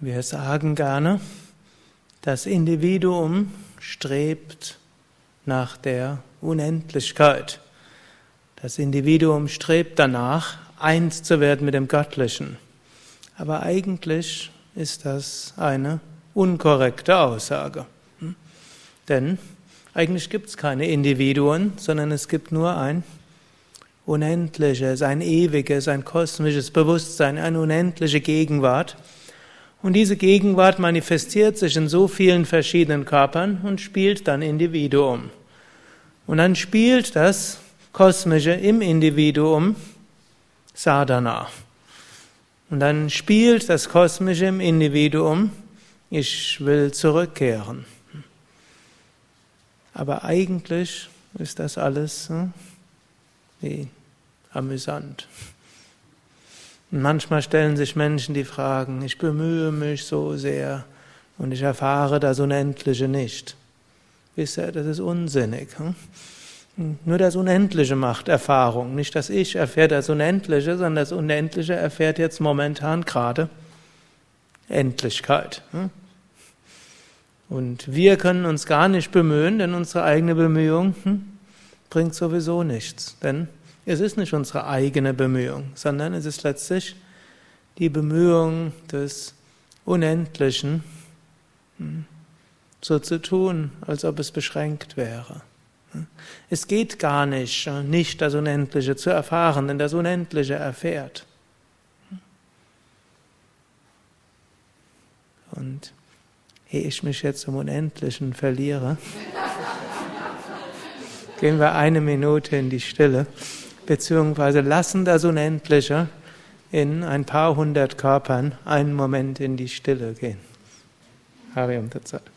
Wir sagen gerne, das Individuum strebt nach der Unendlichkeit. Das Individuum strebt danach, eins zu werden mit dem Göttlichen. Aber eigentlich ist das eine unkorrekte Aussage. Hm? Denn eigentlich gibt es keine Individuen, sondern es gibt nur ein unendliches, ein ewiges, ein kosmisches Bewusstsein, eine unendliche Gegenwart. Und diese Gegenwart manifestiert sich in so vielen verschiedenen Körpern und spielt dann Individuum. Und dann spielt das Kosmische im Individuum Sadhana. Und dann spielt das Kosmische im Individuum, ich will zurückkehren. Aber eigentlich ist das alles hm, wie amüsant. Und manchmal stellen sich Menschen die Fragen, ich bemühe mich so sehr und ich erfahre das Unendliche nicht. Wisst ihr, das ist unsinnig. Hm? Nur das Unendliche macht Erfahrung. Nicht das Ich erfährt das Unendliche, sondern das Unendliche erfährt jetzt momentan gerade Endlichkeit. Hm? Und wir können uns gar nicht bemühen, denn unsere eigene Bemühung hm, bringt sowieso nichts. Denn es ist nicht unsere eigene Bemühung, sondern es ist letztlich die Bemühung des Unendlichen, hm, so zu tun, als ob es beschränkt wäre. Hm. Es geht gar nicht, nicht das Unendliche zu erfahren, denn das Unendliche erfährt. Und ehe ich mich jetzt im Unendlichen verliere, gehen wir eine Minute in die Stille beziehungsweise lassen das Unendliche in ein paar hundert Körpern einen Moment in die Stille gehen. Harium Tatsat.